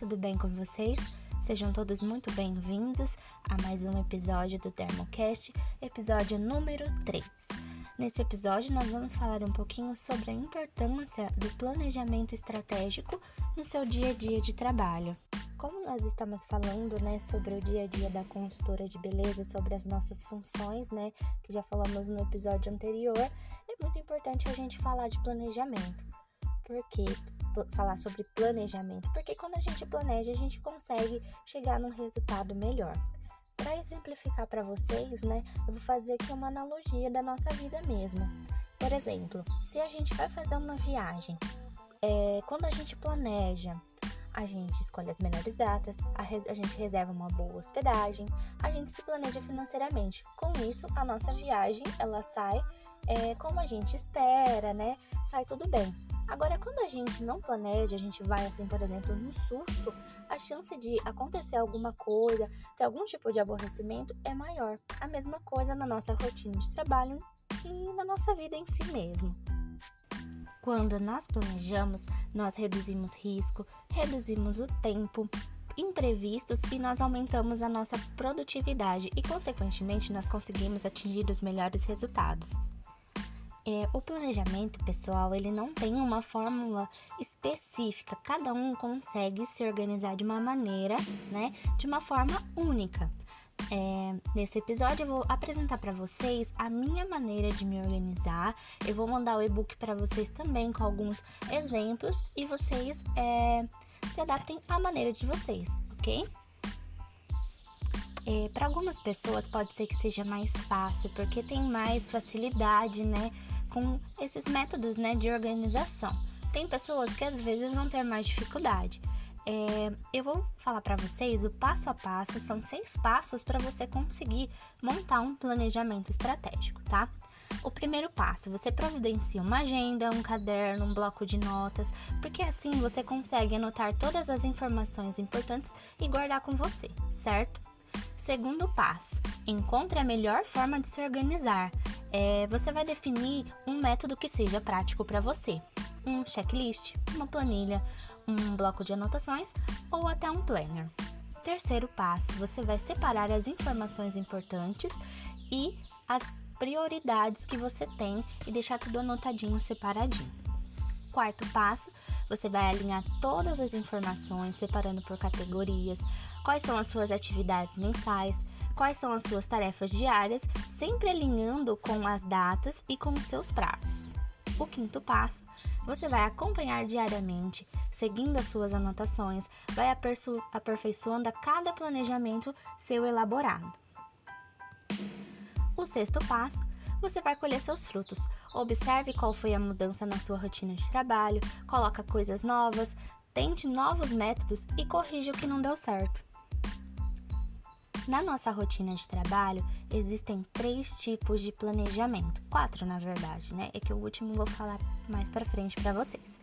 tudo bem com vocês? Sejam todos muito bem-vindos a mais um episódio do Thermocast, episódio número 3. Neste episódio, nós vamos falar um pouquinho sobre a importância do planejamento estratégico no seu dia a dia de trabalho. Como nós estamos falando, né, sobre o dia a dia da consultora de beleza, sobre as nossas funções, né, que já falamos no episódio anterior, é muito importante a gente falar de planejamento. Por quê? Falar sobre planejamento, porque quando a gente planeja, a gente consegue chegar num resultado melhor. Para exemplificar para vocês, né, eu vou fazer aqui uma analogia da nossa vida mesmo. Por exemplo, se a gente vai fazer uma viagem, é, quando a gente planeja, a gente escolhe as melhores datas, a, a, gente reserva uma boa hospedagem, a gente se planeja financeiramente. Com isso, a nossa viagem ela sai é, como a gente espera, né? Sai tudo bem. Agora, quando a gente não planeja, a gente vai assim, por exemplo, no surto, a chance de acontecer alguma coisa, ter algum tipo de aborrecimento é maior. A mesma coisa na nossa rotina de trabalho e na nossa vida em si mesmo. Quando nós planejamos, nós reduzimos risco, reduzimos o tempo, imprevistos e nós aumentamos a nossa produtividade e, consequentemente, nós conseguimos atingir os melhores resultados. É, o planejamento pessoal ele não tem uma fórmula específica, cada um consegue se organizar de uma maneira, né, de uma forma única. É, nesse episódio eu vou apresentar para vocês a minha maneira de me organizar. Eu vou mandar o e-book para vocês também com alguns exemplos e vocês é, se adaptem à maneira de vocês, ok? É, para algumas pessoas pode ser que seja mais fácil porque tem mais facilidade, né? com esses métodos né, de organização. Tem pessoas que às vezes vão ter mais dificuldade. É, eu vou falar para vocês o passo a passo, são seis passos para você conseguir montar um planejamento estratégico, tá? O primeiro passo, você providencia uma agenda, um caderno, um bloco de notas, porque assim você consegue anotar todas as informações importantes e guardar com você, certo? Segundo passo, encontre a melhor forma de se organizar é, você vai definir um método que seja prático para você. Um checklist, uma planilha, um bloco de anotações ou até um planner. Terceiro passo, você vai separar as informações importantes e as prioridades que você tem e deixar tudo anotadinho, separadinho. Quarto passo, você vai alinhar todas as informações, separando por categorias, quais são as suas atividades mensais, quais são as suas tarefas diárias, sempre alinhando com as datas e com os seus prazos. O quinto passo, você vai acompanhar diariamente, seguindo as suas anotações, vai aperfeiçoando a cada planejamento seu elaborado. O sexto passo, você vai colher seus frutos. Observe qual foi a mudança na sua rotina de trabalho, coloca coisas novas, tente novos métodos e corrija o que não deu certo. Na nossa rotina de trabalho, existem três tipos de planejamento. Quatro, na verdade, né? É que o último vou falar mais para frente para vocês.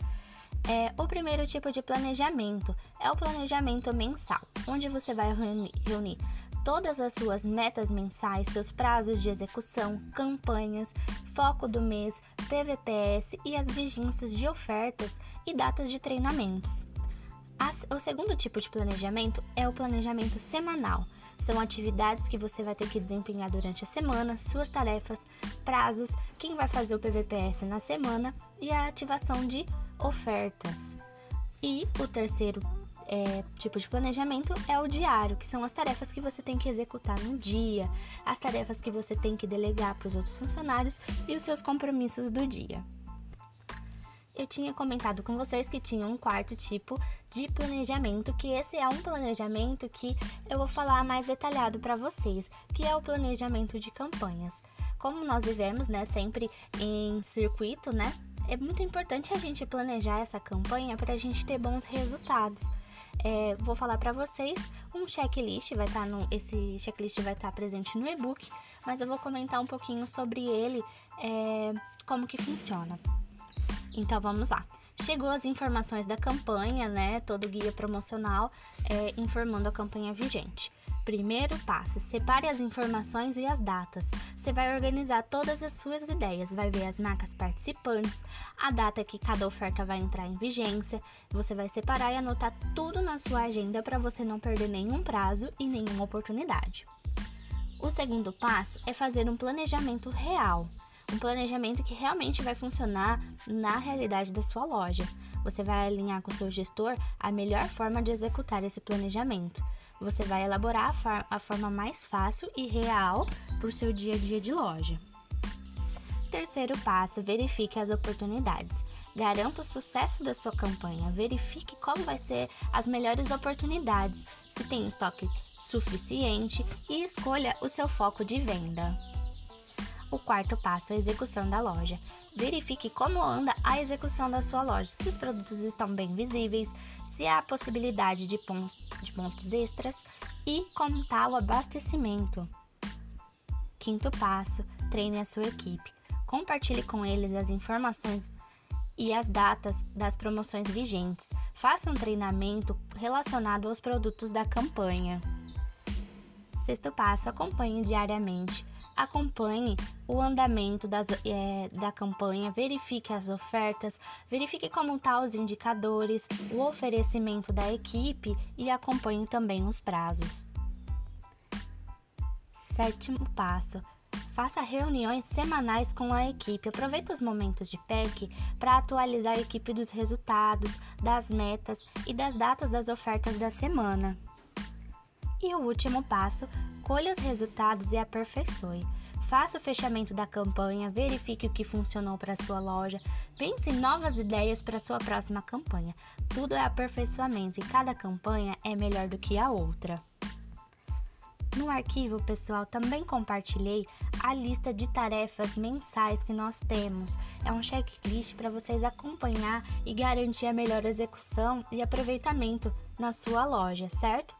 É, o primeiro tipo de planejamento é o planejamento mensal, onde você vai reunir, reunir todas as suas metas mensais, seus prazos de execução, campanhas, foco do mês, PVPS e as vigências de ofertas e datas de treinamentos. O segundo tipo de planejamento é o planejamento semanal, são atividades que você vai ter que desempenhar durante a semana, suas tarefas, prazos, quem vai fazer o PVPS na semana e a ativação de ofertas. E o terceiro é, tipo de planejamento é o diário, que são as tarefas que você tem que executar no dia, as tarefas que você tem que delegar para os outros funcionários e os seus compromissos do dia eu tinha comentado com vocês que tinha um quarto tipo de planejamento, que esse é um planejamento que eu vou falar mais detalhado para vocês, que é o planejamento de campanhas. Como nós vivemos, né, sempre em circuito, né, é muito importante a gente planejar essa campanha para a gente ter bons resultados. É, vou falar para vocês um checklist, vai estar tá no, esse checklist vai estar tá presente no e-book, mas eu vou comentar um pouquinho sobre ele, é, como que funciona. Então vamos lá. Chegou as informações da campanha, né? Todo guia promocional é, informando a campanha vigente. Primeiro passo: separe as informações e as datas. Você vai organizar todas as suas ideias, vai ver as marcas participantes, a data que cada oferta vai entrar em vigência. Você vai separar e anotar tudo na sua agenda para você não perder nenhum prazo e nenhuma oportunidade. O segundo passo é fazer um planejamento real. Um planejamento que realmente vai funcionar na realidade da sua loja. Você vai alinhar com o seu gestor a melhor forma de executar esse planejamento. Você vai elaborar a, a forma mais fácil e real para o seu dia a dia de loja. Terceiro passo: verifique as oportunidades. Garanta o sucesso da sua campanha. Verifique como vai ser as melhores oportunidades, se tem estoque suficiente e escolha o seu foco de venda. O quarto passo é a execução da loja. Verifique como anda a execução da sua loja, se os produtos estão bem visíveis, se há possibilidade de pontos, de pontos extras e como está o abastecimento. Quinto passo: treine a sua equipe. Compartilhe com eles as informações e as datas das promoções vigentes. Faça um treinamento relacionado aos produtos da campanha. Sexto passo: acompanhe diariamente. Acompanhe o andamento das, é, da campanha, verifique as ofertas, verifique como estão tá os indicadores, o oferecimento da equipe e acompanhe também os prazos. Sétimo passo: faça reuniões semanais com a equipe. Aproveite os momentos de PEC para atualizar a equipe dos resultados, das metas e das datas das ofertas da semana. E o último passo, colha os resultados e aperfeiçoe. Faça o fechamento da campanha, verifique o que funcionou para sua loja, pense em novas ideias para sua próxima campanha. Tudo é aperfeiçoamento e cada campanha é melhor do que a outra. No arquivo, pessoal, também compartilhei a lista de tarefas mensais que nós temos. É um checklist para vocês acompanhar e garantir a melhor execução e aproveitamento na sua loja, certo?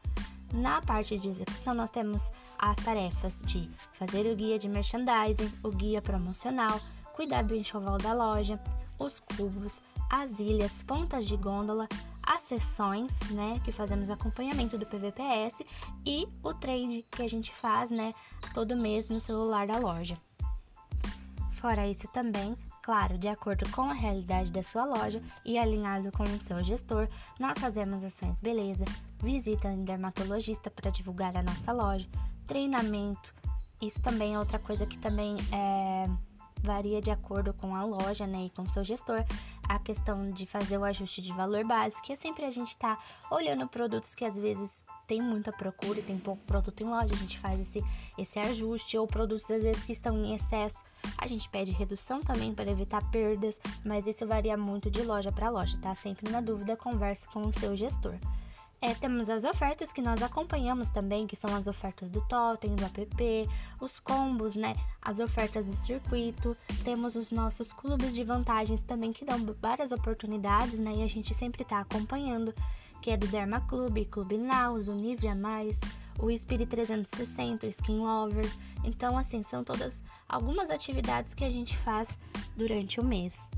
Na parte de execução, nós temos as tarefas de fazer o guia de merchandising, o guia promocional, cuidar do enxoval da loja, os cubos, as ilhas, pontas de gôndola, as sessões, né, que fazemos acompanhamento do PVPS e o trade que a gente faz, né, todo mês no celular da loja. Fora isso também, Claro, de acordo com a realidade da sua loja e alinhado com o seu gestor, nós fazemos ações beleza, visita em dermatologista para divulgar a nossa loja, treinamento. Isso também é outra coisa que também é varia de acordo com a loja, né, e com seu gestor. A questão de fazer o ajuste de valor base, que é sempre a gente tá olhando produtos que às vezes tem muita procura e tem pouco produto em loja, a gente faz esse, esse ajuste, ou produtos às vezes que estão em excesso, a gente pede redução também para evitar perdas, mas isso varia muito de loja para loja, tá? Sempre na dúvida, converse com o seu gestor. É, temos as ofertas que nós acompanhamos também, que são as ofertas do Totem, do app, os combos, né? As ofertas do circuito. Temos os nossos clubes de vantagens também que dão várias oportunidades, né? E a gente sempre tá acompanhando, que é do Derma Clube, Clube Naus, o Nivea Mais, o Spirit 360, o Skin Lovers. Então, assim, são todas algumas atividades que a gente faz durante o mês.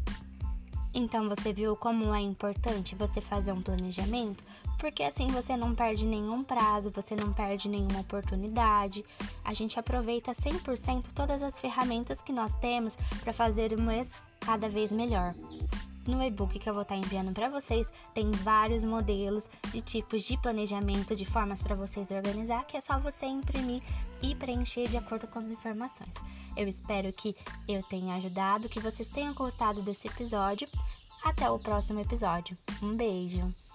Então você viu como é importante você fazer um planejamento? Porque assim você não perde nenhum prazo, você não perde nenhuma oportunidade. A gente aproveita 100% todas as ferramentas que nós temos para fazer o mês cada vez melhor. No e-book que eu vou estar enviando para vocês, tem vários modelos de tipos de planejamento, de formas para vocês organizar, que é só você imprimir e preencher de acordo com as informações. Eu espero que eu tenha ajudado, que vocês tenham gostado desse episódio. Até o próximo episódio. Um beijo!